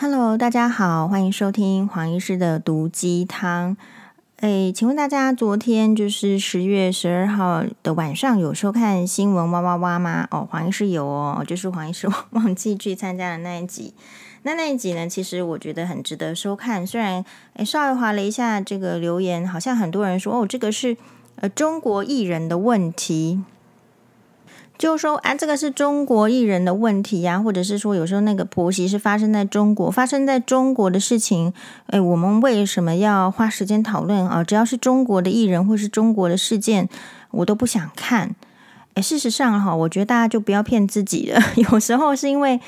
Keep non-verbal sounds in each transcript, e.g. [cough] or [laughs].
Hello，大家好，欢迎收听黄医师的毒鸡汤。诶，请问大家昨天就是十月十二号的晚上有收看新闻哇哇哇吗？哦，黄医师有哦，就是黄医师 [laughs] 忘记去参加的那一集。那那一集呢，其实我觉得很值得收看。虽然诶稍微划了一下这个留言，好像很多人说哦，这个是呃中国艺人的问题。就是说啊，这个是中国艺人的问题呀，或者是说，有时候那个婆媳是发生在中国，发生在中国的事情，哎，我们为什么要花时间讨论啊？只要是中国的艺人或是中国的事件，我都不想看。哎，事实上哈，我觉得大家就不要骗自己了，[laughs] 有时候是因为。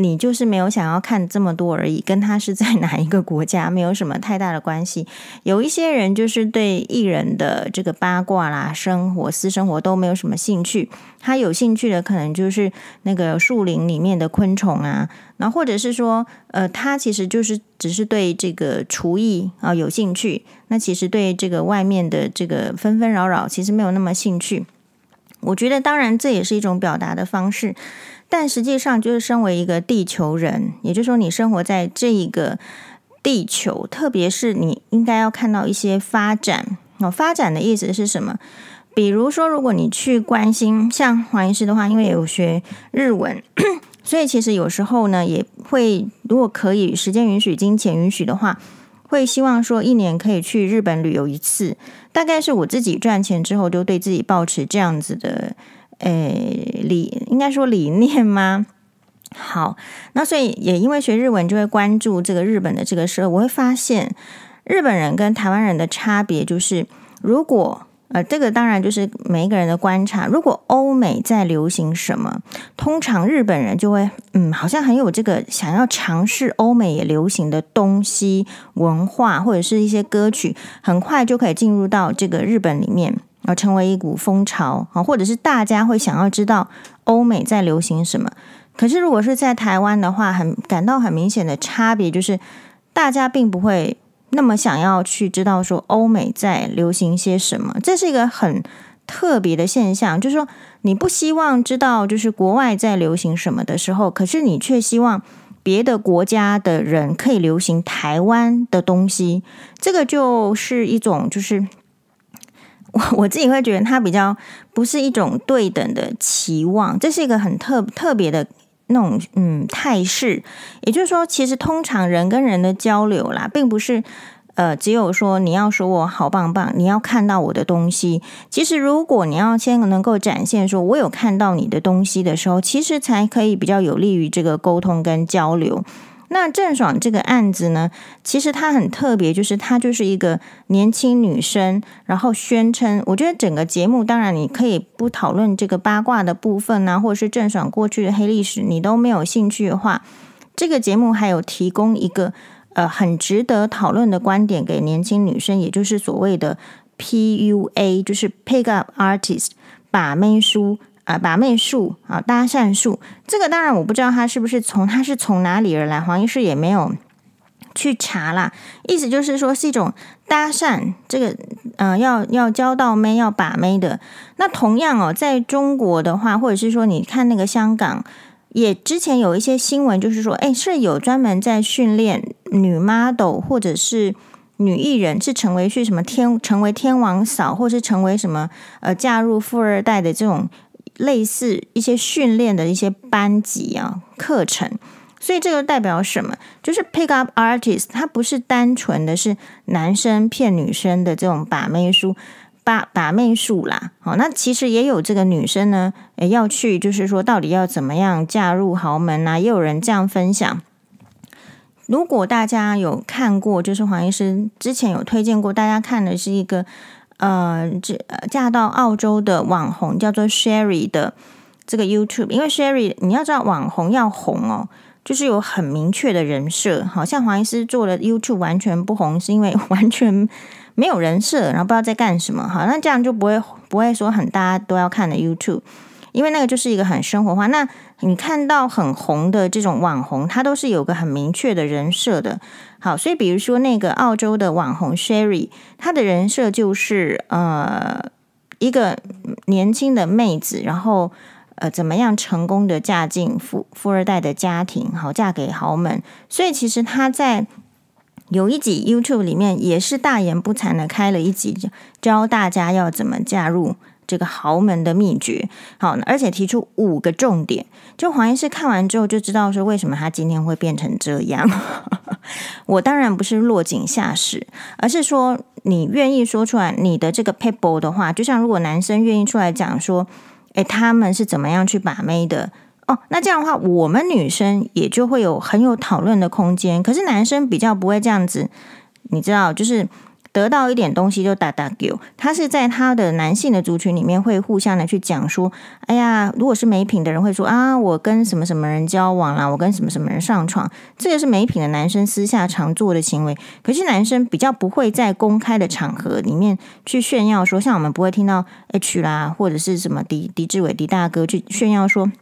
你就是没有想要看这么多而已，跟他是在哪一个国家没有什么太大的关系。有一些人就是对艺人的这个八卦啦、生活、私生活都没有什么兴趣，他有兴趣的可能就是那个树林里面的昆虫啊，然后或者是说，呃，他其实就是只是对这个厨艺啊有兴趣，那其实对这个外面的这个纷纷扰扰其实没有那么兴趣。我觉得，当然这也是一种表达的方式。但实际上，就是身为一个地球人，也就是说，你生活在这一个地球，特别是你应该要看到一些发展。哦，发展的意思是什么？比如说，如果你去关心，像黄医师的话，因为有学日文，[coughs] 所以其实有时候呢，也会如果可以，时间允许、金钱允许的话，会希望说一年可以去日本旅游一次。大概是我自己赚钱之后，就对自己保持这样子的。诶，理应该说理念吗？好，那所以也因为学日文，就会关注这个日本的这个事。我会发现日本人跟台湾人的差别就是，如果呃，这个当然就是每一个人的观察。如果欧美在流行什么，通常日本人就会嗯，好像很有这个想要尝试欧美也流行的东西、文化或者是一些歌曲，很快就可以进入到这个日本里面。而成为一股风潮啊，或者是大家会想要知道欧美在流行什么。可是如果是在台湾的话，很感到很明显的差别，就是大家并不会那么想要去知道说欧美在流行些什么。这是一个很特别的现象，就是说你不希望知道就是国外在流行什么的时候，可是你却希望别的国家的人可以流行台湾的东西。这个就是一种就是。[laughs] 我自己会觉得它比较不是一种对等的期望，这是一个很特特别的那种嗯态势。也就是说，其实通常人跟人的交流啦，并不是呃只有说你要说我好棒棒，你要看到我的东西。其实如果你要先能够展现说我有看到你的东西的时候，其实才可以比较有利于这个沟通跟交流。那郑爽这个案子呢，其实她很特别，就是她就是一个年轻女生，然后宣称，我觉得整个节目，当然你可以不讨论这个八卦的部分啊，或者是郑爽过去的黑历史，你都没有兴趣的话，这个节目还有提供一个呃很值得讨论的观点给年轻女生，也就是所谓的 PUA，就是 Pick Up Artist 把妹书。啊，把妹术啊，搭讪术，这个当然我不知道他是不是从他是从哪里而来，黄医师也没有去查啦。意思就是说是一种搭讪，这个呃要要交到妹要把妹的。那同样哦，在中国的话，或者是说你看那个香港，也之前有一些新闻，就是说，诶，是有专门在训练女 model 或者是女艺人，是成为去什么天成为天王嫂，或是成为什么呃嫁入富二代的这种。类似一些训练的一些班级啊课程，所以这个代表什么？就是 pick up artist，它不是单纯的是男生骗女生的这种把妹术，把把妹术啦。好，那其实也有这个女生呢，也要去，就是说到底要怎么样嫁入豪门啊？也有人这样分享。如果大家有看过，就是黄医师之前有推荐过大家看的是一个。呃，这嫁到澳洲的网红叫做 Sherry 的这个 YouTube，因为 Sherry 你要知道网红要红哦，就是有很明确的人设。好像黄医师做的 YouTube 完全不红，是因为完全没有人设，然后不知道在干什么。好，那这样就不会不会说很大家都要看的 YouTube。因为那个就是一个很生活化，那你看到很红的这种网红，他都是有个很明确的人设的。好，所以比如说那个澳洲的网红 Sherry，他的人设就是呃一个年轻的妹子，然后呃怎么样成功的嫁进富富二代的家庭，好嫁给豪门。所以其实他在有一集 YouTube 里面也是大言不惭的开了一集，教大家要怎么嫁入。这个豪门的秘诀，好，而且提出五个重点。就黄医师看完之后就知道说，为什么他今天会变成这样。[laughs] 我当然不是落井下石，而是说你愿意说出来你的这个 people 的话，就像如果男生愿意出来讲说，诶，他们是怎么样去把妹的哦，那这样的话，我们女生也就会有很有讨论的空间。可是男生比较不会这样子，你知道，就是。得到一点东西就打打给，他是在他的男性的族群里面会互相的去讲说，哎呀，如果是没品的人会说啊，我跟什么什么人交往啦，我跟什么什么人上床，这个是没品的男生私下常做的行为。可是男生比较不会在公开的场合里面去炫耀说，像我们不会听到 H 啦，或者是什么狄狄志伟狄大哥去炫耀说。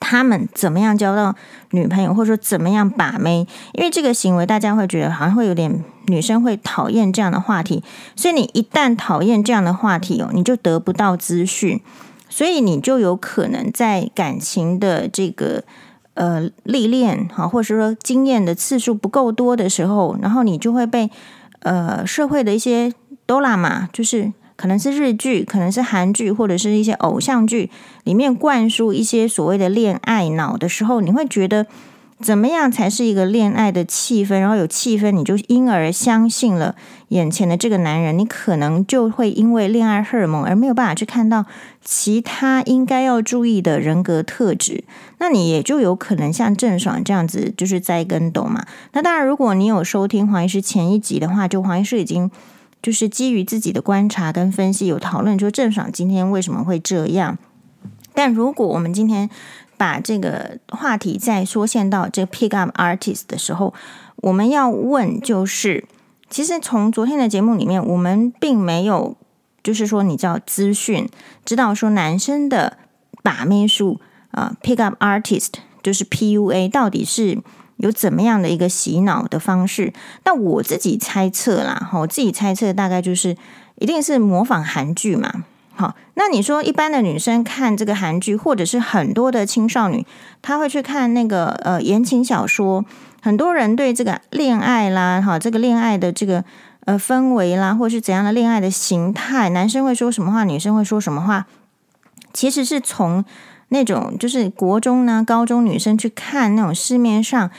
他们怎么样交到女朋友，或者说怎么样把妹？因为这个行为，大家会觉得好像会有点女生会讨厌这样的话题，所以你一旦讨厌这样的话题哦，你就得不到资讯，所以你就有可能在感情的这个呃历练哈，或者说经验的次数不够多的时候，然后你就会被呃社会的一些哆啦嘛，就是。可能是日剧，可能是韩剧，或者是一些偶像剧里面灌输一些所谓的恋爱脑的时候，你会觉得怎么样才是一个恋爱的气氛？然后有气氛，你就因而相信了眼前的这个男人，你可能就会因为恋爱荷尔蒙而没有办法去看到其他应该要注意的人格特质。那你也就有可能像郑爽这样子，就是栽跟斗嘛。那当然，如果你有收听黄医师前一集的话，就黄医师已经。就是基于自己的观察跟分析，有讨论说郑爽今天为什么会这样。但如果我们今天把这个话题再缩限到这个 pick up artist 的时候，我们要问就是，其实从昨天的节目里面，我们并没有就是说你知道资讯，知道说男生的把妹术啊，pick up artist 就是 PUA 到底是。有怎么样的一个洗脑的方式？那我自己猜测啦，哈，我自己猜测大概就是一定是模仿韩剧嘛。好，那你说一般的女生看这个韩剧，或者是很多的青少女，她会去看那个呃言情小说。很多人对这个恋爱啦，哈，这个恋爱的这个呃氛围啦，或是怎样的恋爱的形态，男生会说什么话，女生会说什么话，其实是从。那种就是国中呢、高中女生去看那种市面上，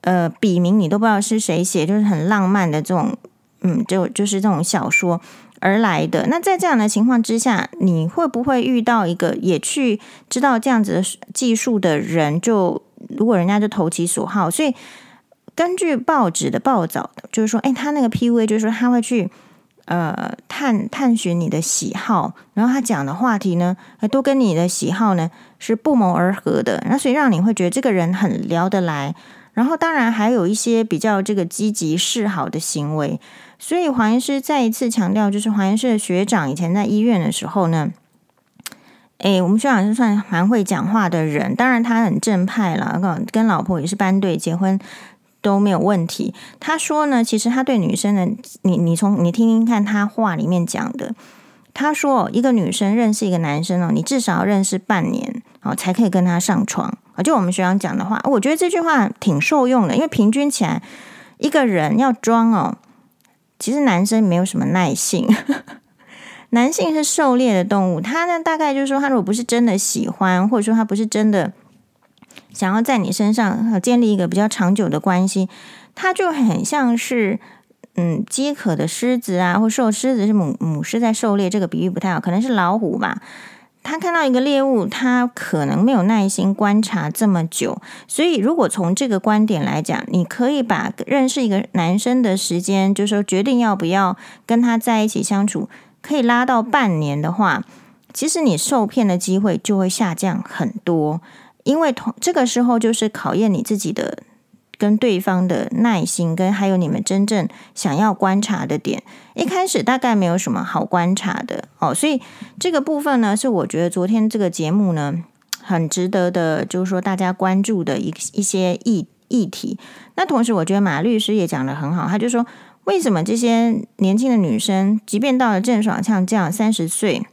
呃，笔名你都不知道是谁写，就是很浪漫的这种，嗯，就就是这种小说而来的。那在这样的情况之下，你会不会遇到一个也去知道这样子的技术的人？就如果人家就投其所好，所以根据报纸的报道，就是说，哎，他那个 P V 就是说他会去。呃，探探寻你的喜好，然后他讲的话题呢，都跟你的喜好呢是不谋而合的，那所以让你会觉得这个人很聊得来。然后当然还有一些比较这个积极示好的行为。所以黄医师再一次强调，就是黄医师的学长以前在医院的时候呢，诶，我们学长是算蛮会讲话的人，当然他很正派了，跟老婆也是班对结婚。都没有问题。他说呢，其实他对女生的，你你从你听听看他话里面讲的。他说，一个女生认识一个男生哦，你至少要认识半年哦，才可以跟他上床啊。就我们学长讲的话，我觉得这句话挺受用的，因为平均起来，一个人要装哦，其实男生没有什么耐性。[laughs] 男性是狩猎的动物，他呢大概就是说，他如果不是真的喜欢，或者说他不是真的。想要在你身上建立一个比较长久的关系，它就很像是嗯饥渴的狮子啊，或受狮子是母母狮在狩猎，这个比喻不太好，可能是老虎吧。他看到一个猎物，他可能没有耐心观察这么久，所以如果从这个观点来讲，你可以把认识一个男生的时间，就是说决定要不要跟他在一起相处，可以拉到半年的话，其实你受骗的机会就会下降很多。因为同这个时候就是考验你自己的跟对方的耐心，跟还有你们真正想要观察的点。一开始大概没有什么好观察的哦，所以这个部分呢，是我觉得昨天这个节目呢很值得的，就是说大家关注的一一些议议题。那同时，我觉得马律师也讲得很好，他就说为什么这些年轻的女生，即便到了郑爽像这样三十岁。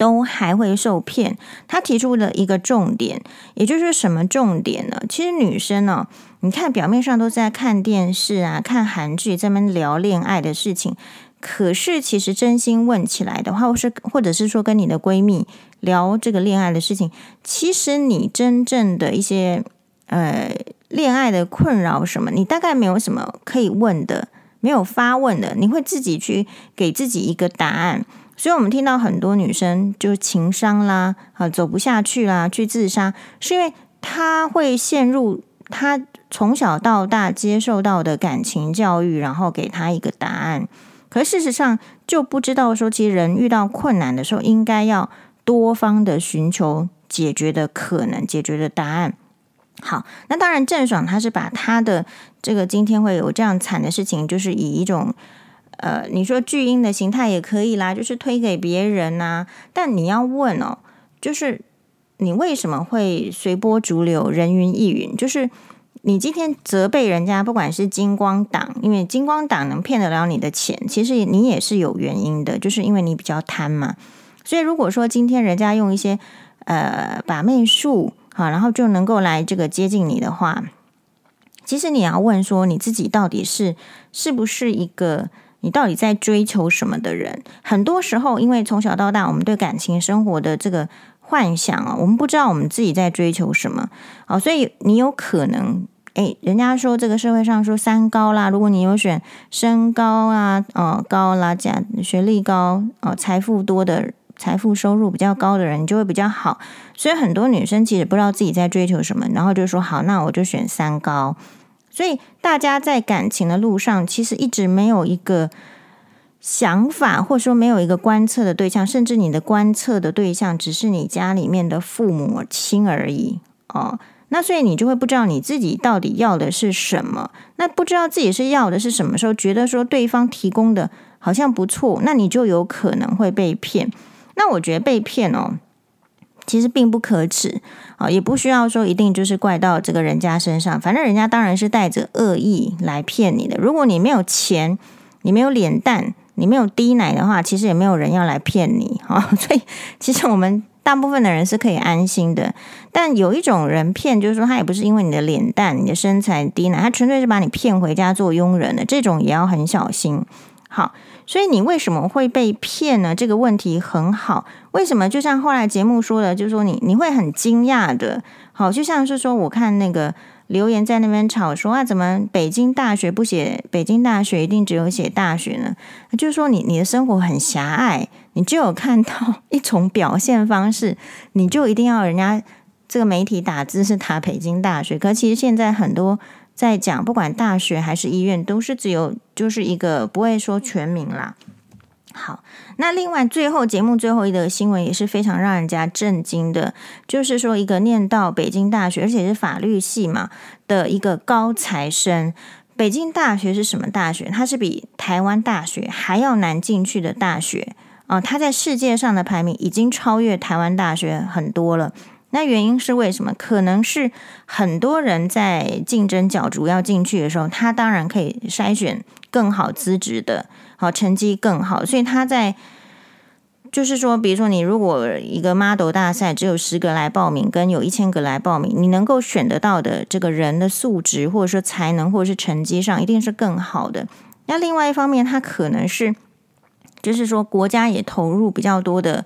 都还会受骗。他提出了一个重点，也就是什么重点呢？其实女生呢、哦，你看表面上都在看电视啊、看韩剧，在那边聊恋爱的事情。可是其实真心问起来的话，或是或者是说跟你的闺蜜聊这个恋爱的事情，其实你真正的一些呃恋爱的困扰什么，你大概没有什么可以问的。没有发问的，你会自己去给自己一个答案。所以，我们听到很多女生就情伤啦，啊，走不下去啦，去自杀，是因为她会陷入她从小到大接受到的感情教育，然后给她一个答案。可事实上，就不知道说，其实人遇到困难的时候，应该要多方的寻求解决的可能，解决的答案。好，那当然，郑爽她是把她的这个今天会有这样惨的事情，就是以一种呃，你说巨婴的形态也可以啦，就是推给别人呐、但你要问哦，就是你为什么会随波逐流、人云亦云？就是你今天责备人家，不管是金光党，因为金光党能骗得了你的钱，其实你也是有原因的，就是因为你比较贪嘛。所以如果说今天人家用一些呃把妹术。好，然后就能够来这个接近你的话，其实你要问说你自己到底是是不是一个你到底在追求什么的人？很多时候，因为从小到大我们对感情生活的这个幻想啊，我们不知道我们自己在追求什么。好，所以你有可能，诶，人家说这个社会上说三高啦，如果你有选身高啊，哦高啦，加学历高，哦财富多的。财富收入比较高的人，你就会比较好。所以很多女生其实不知道自己在追求什么，然后就说好，那我就选三高。所以大家在感情的路上，其实一直没有一个想法，或者说没有一个观测的对象，甚至你的观测的对象只是你家里面的父母亲而已哦。那所以你就会不知道你自己到底要的是什么。那不知道自己是要的是什么时候，觉得说对方提供的好像不错，那你就有可能会被骗。那我觉得被骗哦，其实并不可耻啊，也不需要说一定就是怪到这个人家身上。反正人家当然是带着恶意来骗你的。如果你没有钱，你没有脸蛋，你没有低奶的话，其实也没有人要来骗你啊。[laughs] 所以，其实我们大部分的人是可以安心的。但有一种人骗，就是说他也不是因为你的脸蛋、你的身材低奶，他纯粹是把你骗回家做佣人的。这种也要很小心。好。所以你为什么会被骗呢？这个问题很好。为什么？就像后来节目说的，就是说你你会很惊讶的。好，就像是说，我看那个留言在那边吵说啊，怎么北京大学不写北京大学，一定只有写大学呢？就是说你你的生活很狭隘，你就有看到一种表现方式，你就一定要人家这个媒体打字是打北京大学。可其实现在很多。在讲，不管大学还是医院，都是只有就是一个不会说全名啦。好，那另外最后节目最后一个新闻也是非常让人家震惊的，就是说一个念到北京大学，而且是法律系嘛的一个高材生。北京大学是什么大学？它是比台湾大学还要难进去的大学啊！它在世界上的排名已经超越台湾大学很多了。那原因是为什么？可能是很多人在竞争角逐要进去的时候，他当然可以筛选更好资质的，好成绩更好，所以他在就是说，比如说你如果一个 model 大赛只有十个来报名，跟有一千个来报名，你能够选得到的这个人的素质，或者说才能，或者是成绩上，一定是更好的。那另外一方面，他可能是就是说国家也投入比较多的。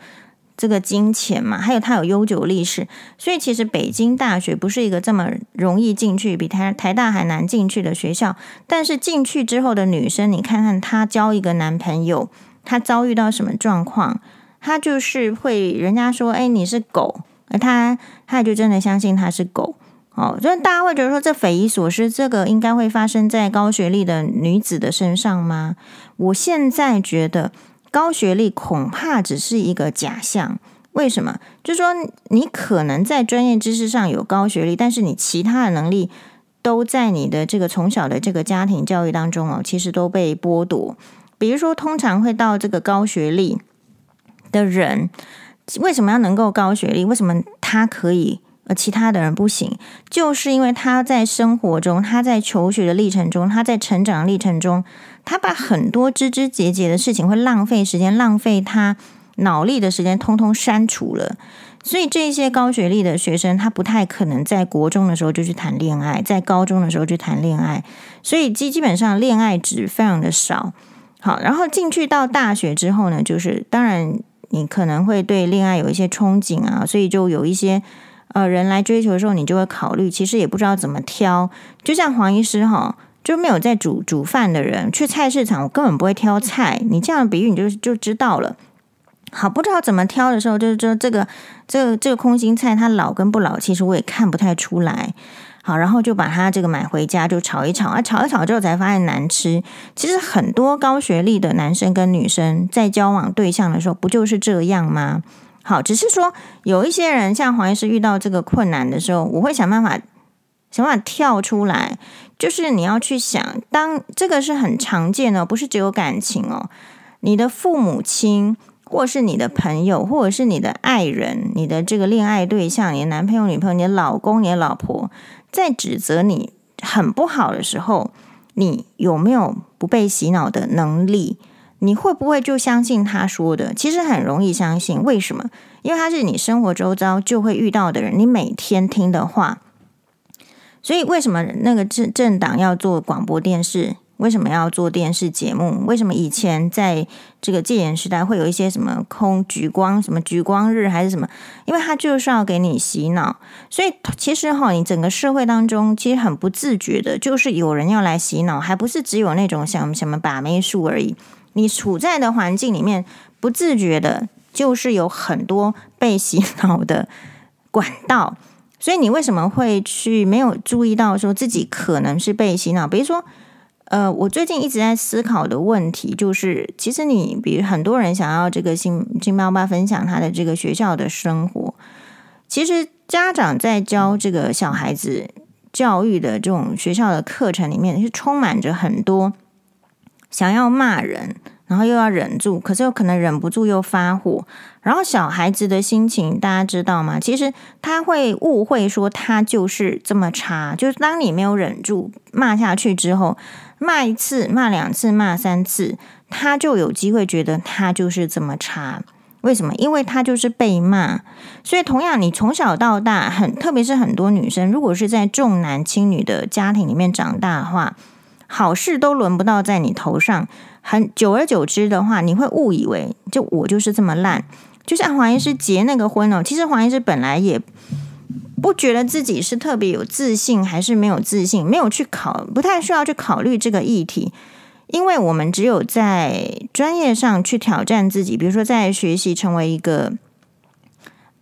这个金钱嘛，还有它有悠久历史，所以其实北京大学不是一个这么容易进去，比台台大还难进去的学校。但是进去之后的女生，你看看她交一个男朋友，她遭遇到什么状况？她就是会人家说，哎，你是狗，而她她也就真的相信她是狗。哦，所以大家会觉得说，这匪夷所思，这个应该会发生在高学历的女子的身上吗？我现在觉得。高学历恐怕只是一个假象，为什么？就是说你可能在专业知识上有高学历，但是你其他的能力都在你的这个从小的这个家庭教育当中哦，其实都被剥夺。比如说，通常会到这个高学历的人，为什么要能够高学历？为什么他可以？而其他的人不行，就是因为他在生活中，他在求学的历程中，他在成长的历程中，他把很多枝枝节节的事情会浪费时间，浪费他脑力的时间通通删除了。所以这些高学历的学生，他不太可能在国中的时候就去谈恋爱，在高中的时候去谈恋爱，所以基基本上恋爱值非常的少。好，然后进去到大学之后呢，就是当然你可能会对恋爱有一些憧憬啊，所以就有一些呃人来追求的时候，你就会考虑，其实也不知道怎么挑。就像黄医师哈，就没有在煮煮饭的人，去菜市场我根本不会挑菜。你这样比喻，你就就知道了。好，不知道怎么挑的时候，就是说这个这个这个空心菜它老跟不老，其实我也看不太出来。好，然后就把它这个买回家就炒一炒啊，炒一炒之后才发现难吃。其实很多高学历的男生跟女生在交往对象的时候，不就是这样吗？好，只是说有一些人像黄医师遇到这个困难的时候，我会想办法想办法跳出来，就是你要去想，当这个是很常见的，不是只有感情哦，你的父母亲。或是你的朋友，或者是你的爱人，你的这个恋爱对象，你的男朋友、女朋友，你的老公、你的老婆，在指责你很不好的时候，你有没有不被洗脑的能力？你会不会就相信他说的？其实很容易相信，为什么？因为他是你生活周遭就会遇到的人，你每天听的话。所以为什么那个政政党要做广播电视？为什么要做电视节目？为什么以前在这个戒严时代会有一些什么空橘光、什么橘光日还是什么？因为他就是要给你洗脑。所以其实哈，你整个社会当中其实很不自觉的，就是有人要来洗脑，还不是只有那种像什么把妹术而已。你处在的环境里面，不自觉的，就是有很多被洗脑的管道。所以你为什么会去没有注意到说自己可能是被洗脑？比如说。呃，我最近一直在思考的问题就是，其实你比如很多人想要这个新新妈妈分享他的这个学校的生活，其实家长在教这个小孩子教育的这种学校的课程里面，是充满着很多想要骂人。然后又要忍住，可是又可能忍不住又发火。然后小孩子的心情，大家知道吗？其实他会误会说他就是这么差。就是当你没有忍住骂下去之后，骂一次、骂两次、骂三次，他就有机会觉得他就是这么差。为什么？因为他就是被骂。所以同样，你从小到大，很特别是很多女生，如果是在重男轻女的家庭里面长大的话，好事都轮不到在你头上。很久而久之的话，你会误以为就我就是这么烂。就像黄医师结那个婚哦，其实黄医师本来也不觉得自己是特别有自信，还是没有自信，没有去考，不太需要去考虑这个议题。因为我们只有在专业上去挑战自己，比如说在学习成为一个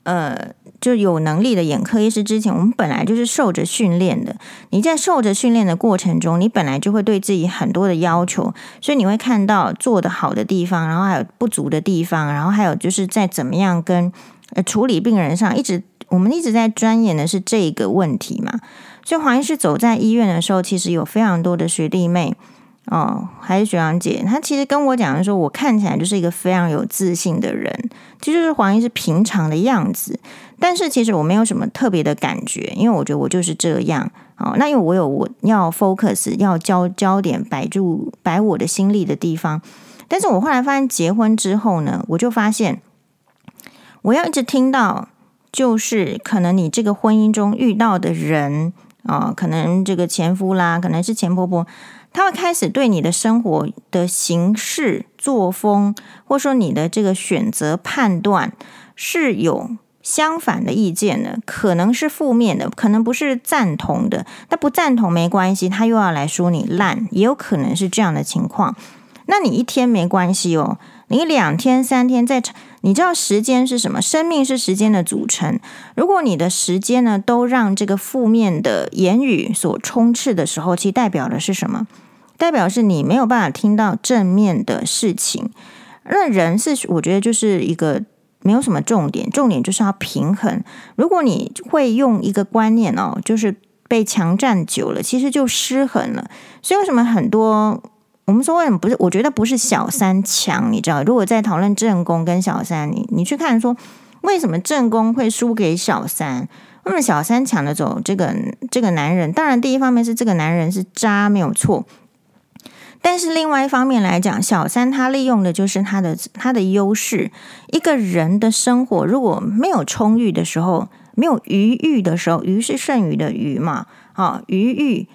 呃。就有能力的眼科医师之前，我们本来就是受着训练的。你在受着训练的过程中，你本来就会对自己很多的要求，所以你会看到做得好的地方，然后还有不足的地方，然后还有就是在怎么样跟呃处理病人上，一直我们一直在钻研的是这个问题嘛。所以黄医师走在医院的时候，其实有非常多的学弟妹。哦，还是学长姐，她其实跟我讲的说，我看起来就是一个非常有自信的人，其实就是黄医师平常的样子。但是其实我没有什么特别的感觉，因为我觉得我就是这样。哦，那因为我有我要 focus 要焦焦点摆住摆我的心力的地方。但是我后来发现，结婚之后呢，我就发现我要一直听到，就是可能你这个婚姻中遇到的人啊，哦，可能这个前夫啦，可能是前婆婆。他会开始对你的生活的形式、作风，或说你的这个选择判断是有相反的意见呢，可能是负面的，可能不是赞同的。那不赞同没关系，他又要来说你烂，也有可能是这样的情况。那你一天没关系哦。你两天三天在，你知道时间是什么？生命是时间的组成。如果你的时间呢，都让这个负面的言语所充斥的时候，其实代表的是什么？代表是你没有办法听到正面的事情。那人是，我觉得就是一个没有什么重点，重点就是要平衡。如果你会用一个观念哦，就是被强占久了，其实就失衡了。所以为什么很多？我们说为什么不是？我觉得不是小三强，你知道？如果在讨论正宫跟小三，你你去看说，为什么正宫会输给小三？为什么小三抢得走这个这个男人？当然，第一方面是这个男人是渣，没有错。但是另外一方面来讲，小三他利用的就是他的他的优势。一个人的生活如果没有充裕的时候，没有余裕的时候，余是剩余的余嘛，啊，余裕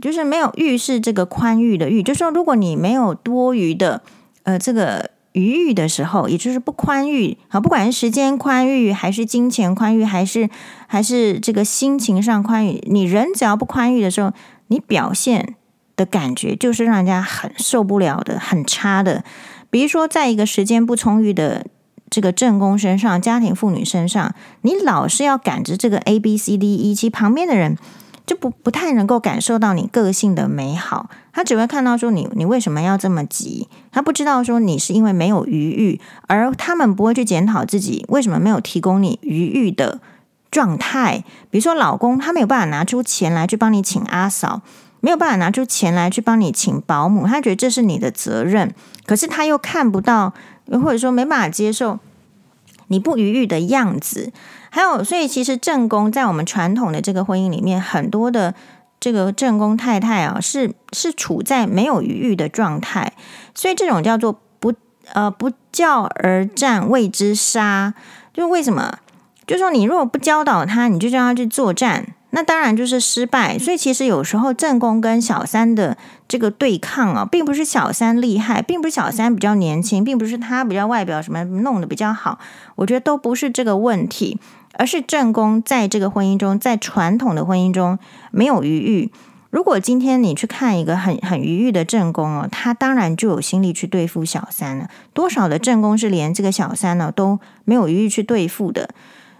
就是没有裕是这个宽裕的裕，就说如果你没有多余的呃这个余裕的时候，也就是不宽裕啊，不管是时间宽裕，还是金钱宽裕，还是还是这个心情上宽裕，你人只要不宽裕的时候，你表现的感觉就是让人家很受不了的，很差的。比如说，在一个时间不充裕的这个正宫身上，家庭妇女身上，你老是要赶着这个 A B C D E，其实旁边的人就不不太能够感受到你个性的美好，他只会看到说你你为什么要这么急，他不知道说你是因为没有余裕，而他们不会去检讨自己为什么没有提供你余裕的状态。比如说，老公他没有办法拿出钱来去帮你请阿嫂。没有办法拿出钱来去帮你请保姆，他觉得这是你的责任，可是他又看不到，或者说没办法接受你不愉悦的样子。还有，所以其实正宫在我们传统的这个婚姻里面，很多的这个正宫太太啊，是是处在没有愉悦的状态，所以这种叫做不呃不教而战谓之杀，就为什么？就说你如果不教导他，你就叫他去作战。那当然就是失败，所以其实有时候正宫跟小三的这个对抗啊，并不是小三厉害，并不是小三比较年轻，并不是他比较外表什么弄得比较好，我觉得都不是这个问题，而是正宫在这个婚姻中，在传统的婚姻中没有余裕。如果今天你去看一个很很余裕的正宫哦，他当然就有心力去对付小三了。多少的正宫是连这个小三呢都没有余裕去对付的，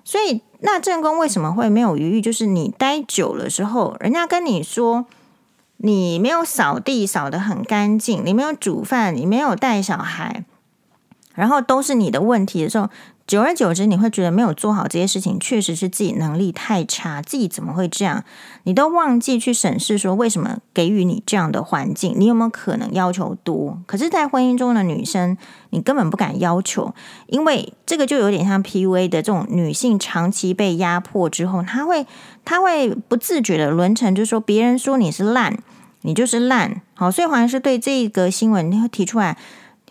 所以。那正宫为什么会没有余裕？就是你待久了之后，人家跟你说你没有扫地扫得很干净，你没有煮饭，你没有带小孩，然后都是你的问题的时候。久而久之，你会觉得没有做好这些事情，确实是自己能力太差，自己怎么会这样？你都忘记去审视说，为什么给予你这样的环境？你有没有可能要求多？可是，在婚姻中的女生，你根本不敢要求，因为这个就有点像 PUA 的这种女性长期被压迫之后，她会她会不自觉的沦成，就是说别人说你是烂，你就是烂。好，所以黄医师对这个新闻你会提出来。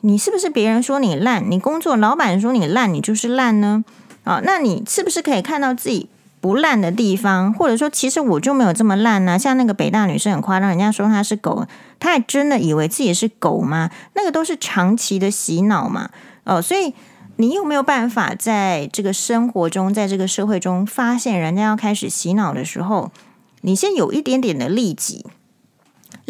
你是不是别人说你烂？你工作老板说你烂，你就是烂呢？啊，那你是不是可以看到自己不烂的地方？或者说，其实我就没有这么烂呢？像那个北大女生很夸张，人家说她是狗，她还真的以为自己是狗吗？那个都是长期的洗脑嘛。哦，所以你有没有办法在这个生活中，在这个社会中发现人家要开始洗脑的时候，你先有一点点的利己。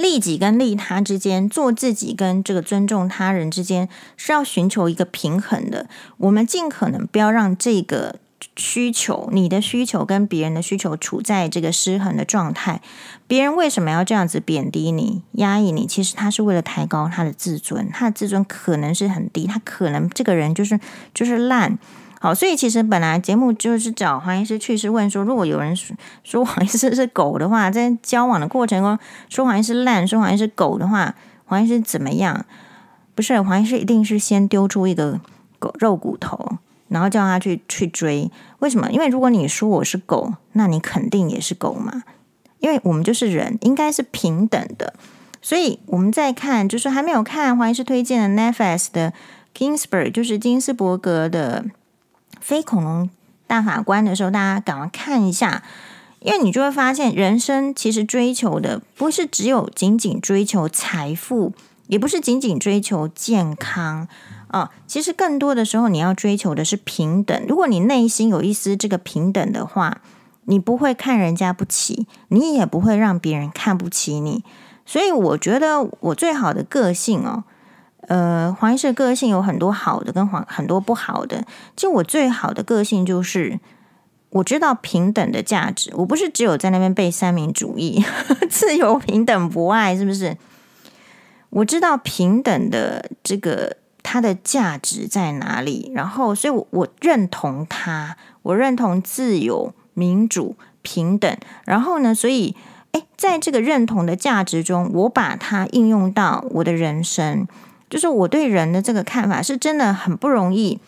利己跟利他之间，做自己跟这个尊重他人之间，是要寻求一个平衡的。我们尽可能不要让这个需求，你的需求跟别人的需求处在这个失衡的状态。别人为什么要这样子贬低你、压抑你？其实他是为了抬高他的自尊，他的自尊可能是很低，他可能这个人就是就是烂。好，所以其实本来节目就是找黄医师去是问说，如果有人说说黄医师是狗的话，在交往的过程中说黄医师烂，说黄医师狗的话，黄医师怎么样？不是黄医师一定是先丢出一个狗肉骨头，然后叫他去去追。为什么？因为如果你说我是狗，那你肯定也是狗嘛。因为我们就是人，应该是平等的。所以我们在看，就是还没有看黄医师推荐的 Netflix 的 kingsburg 就是金斯伯格的。非恐龙大法官的时候，大家赶快看一下，因为你就会发现，人生其实追求的不是只有仅仅追求财富，也不是仅仅追求健康啊、哦。其实更多的时候，你要追求的是平等。如果你内心有一丝这个平等的话，你不会看人家不起，你也不会让别人看不起你。所以，我觉得我最好的个性哦。呃，黄医师的个性有很多好的，跟黄很多不好的。就我最好的个性就是，我知道平等的价值。我不是只有在那边背三民主义，[laughs] 自由、平等、博爱，是不是？我知道平等的这个它的价值在哪里，然后，所以我我认同它，我认同自由、民主、平等。然后呢，所以，诶，在这个认同的价值中，我把它应用到我的人生。就是我对人的这个看法是真的很不容易。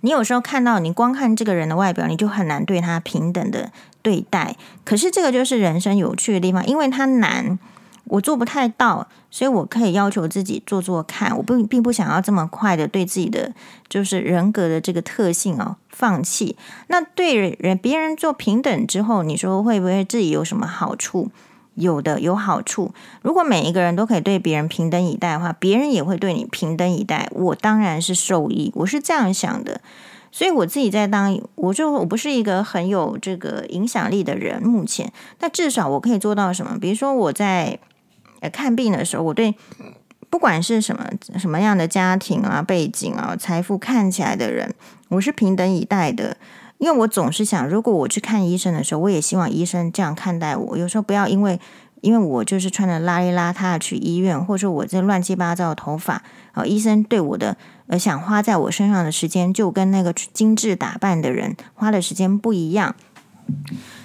你有时候看到，你光看这个人的外表，你就很难对他平等的对待。可是这个就是人生有趣的地方，因为它难。我做不太到，所以我可以要求自己做做看。我不并不想要这么快的对自己的就是人格的这个特性哦放弃。那对人别人做平等之后，你说会不会自己有什么好处？有的有好处。如果每一个人都可以对别人平等以待的话，别人也会对你平等以待。我当然是受益，我是这样想的。所以我自己在当，我就我不是一个很有这个影响力的人，目前，但至少我可以做到什么？比如说我在。看病的时候，我对不管是什么什么样的家庭啊、背景啊、财富看起来的人，我是平等以待的。因为我总是想，如果我去看医生的时候，我也希望医生这样看待我。有时候不要因为因为我就是穿的邋里邋遢去医院，或者说我这乱七八糟的头发，啊，医生对我的呃想花在我身上的时间，就跟那个精致打扮的人花的时间不一样。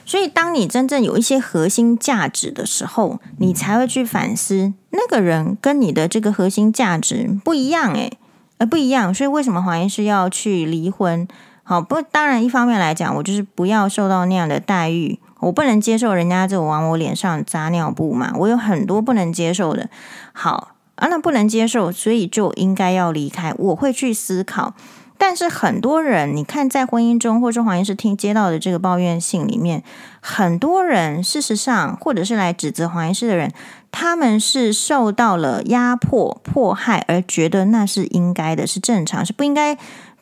所以，当你真正有一些核心价值的时候，你才会去反思那个人跟你的这个核心价值不一样，诶，呃，不一样。所以，为什么黄医师要去离婚？好，不，当然，一方面来讲，我就是不要受到那样的待遇，我不能接受人家就往我脸上扎尿布嘛，我有很多不能接受的。好啊，那不能接受，所以就应该要离开。我会去思考。但是很多人，你看在婚姻中，或者说黄医师听接到的这个抱怨信里面，很多人事实上，或者是来指责黄医师的人，他们是受到了压迫、迫害，而觉得那是应该的，是正常，是不应该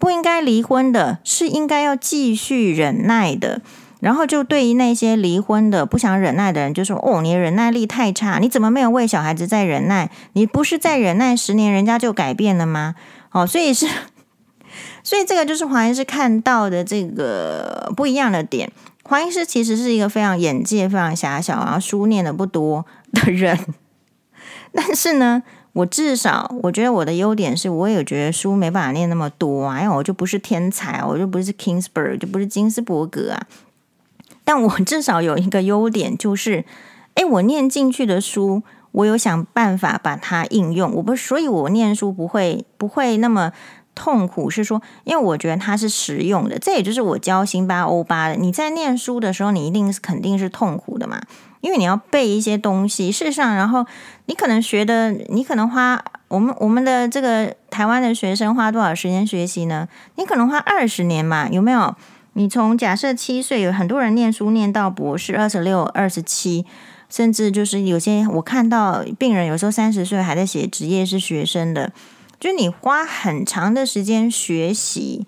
不应该离婚的，是应该要继续忍耐的。然后就对于那些离婚的不想忍耐的人，就说：“哦，你忍耐力太差，你怎么没有为小孩子在忍耐？你不是在忍耐十年，人家就改变了吗？”哦，所以是。[laughs] 所以这个就是黄医师看到的这个不一样的点。黄医师其实是一个非常眼界非常狭小，然后书念的不多的人。[laughs] 但是呢，我至少我觉得我的优点是，我也觉得书没办法念那么多啊，因为我就不是天才，我就不是 Kingsburg，就不是金斯伯格啊。但我至少有一个优点，就是，哎，我念进去的书，我有想办法把它应用。我不，所以我念书不会不会那么。痛苦是说，因为我觉得它是实用的，这也就是我教辛巴欧巴的。你在念书的时候，你一定是肯定是痛苦的嘛，因为你要背一些东西。事实上，然后你可能学的，你可能花我们我们的这个台湾的学生花多少时间学习呢？你可能花二十年嘛，有没有？你从假设七岁，有很多人念书念到博士，二十六、二十七，甚至就是有些我看到病人有时候三十岁还在写职业是学生的。就你花很长的时间学习，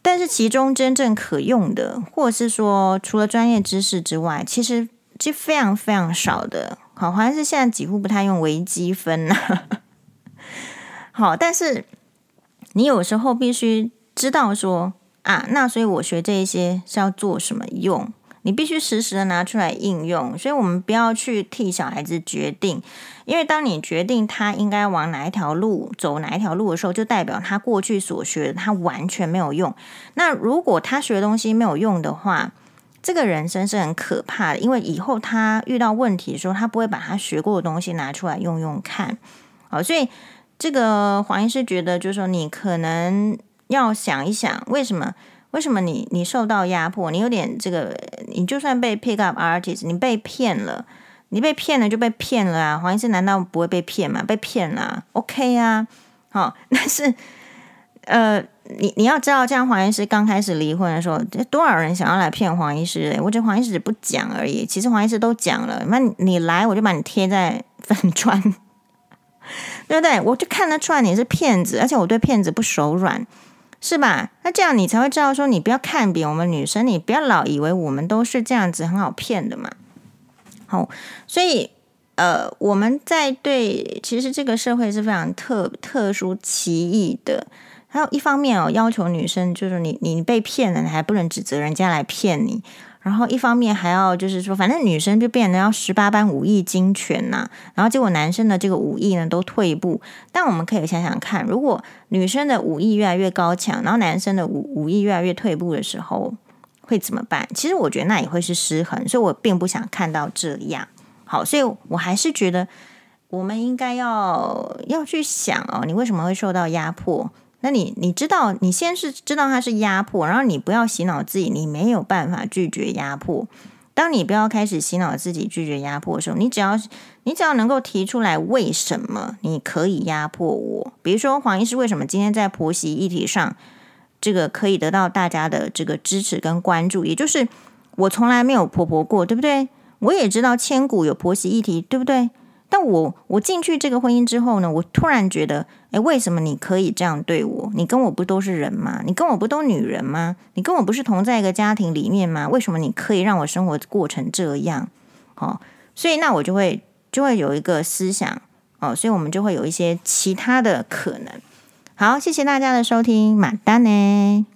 但是其中真正可用的，或是说除了专业知识之外，其实是非常非常少的。好，好像是现在几乎不太用微积分呐。[laughs] 好，但是你有时候必须知道说啊，那所以我学这一些是要做什么用？你必须实时的拿出来应用，所以我们不要去替小孩子决定，因为当你决定他应该往哪一条路走，哪一条路的时候，就代表他过去所学的他完全没有用。那如果他学的东西没有用的话，这个人生是很可怕的，因为以后他遇到问题的时候，他不会把他学过的东西拿出来用用看。好，所以这个黄医师觉得，就是说你可能要想一想，为什么？为什么你你受到压迫？你有点这个，你就算被 pick up artist，你被骗了，你被骗了就被骗了啊！黄医师难道不会被骗吗？被骗了，OK 啊，好，[laughs] 但是呃，你你要知道，这样黄医师刚开始离婚的时候，多少人想要来骗黄医师？我觉得黄医师不讲而已，其实黄医师都讲了。那你来，我就把你贴在 [laughs] 粉砖，对不对？我就看得出来你是骗子，而且我对骗子不手软。是吧？那这样你才会知道说，你不要看扁我们女生，你不要老以为我们都是这样子很好骗的嘛。好，所以呃，我们在对，其实这个社会是非常特特殊奇异的。还有一方面哦，要求女生就是你你被骗了，你还不能指责人家来骗你。然后一方面还要就是说，反正女生就变得要十八般武艺精全呐。然后结果男生的这个武艺呢都退步。但我们可以想想看，如果女生的武艺越来越高强，然后男生的武武艺越来越退步的时候，会怎么办？其实我觉得那也会是失衡，所以我并不想看到这样。好，所以我还是觉得我们应该要要去想哦，你为什么会受到压迫？那你你知道，你先是知道它是压迫，然后你不要洗脑自己，你没有办法拒绝压迫。当你不要开始洗脑自己拒绝压迫的时候，你只要你只要能够提出来为什么你可以压迫我，比如说黄医师为什么今天在婆媳议题上，这个可以得到大家的这个支持跟关注，也就是我从来没有婆婆过，对不对？我也知道千古有婆媳议题，对不对？但我我进去这个婚姻之后呢，我突然觉得，诶，为什么你可以这样对我？你跟我不都是人吗？你跟我不都女人吗？你跟我不是同在一个家庭里面吗？为什么你可以让我生活过成这样？哦，所以那我就会就会有一个思想哦，所以我们就会有一些其他的可能。好，谢谢大家的收听，马丹呢。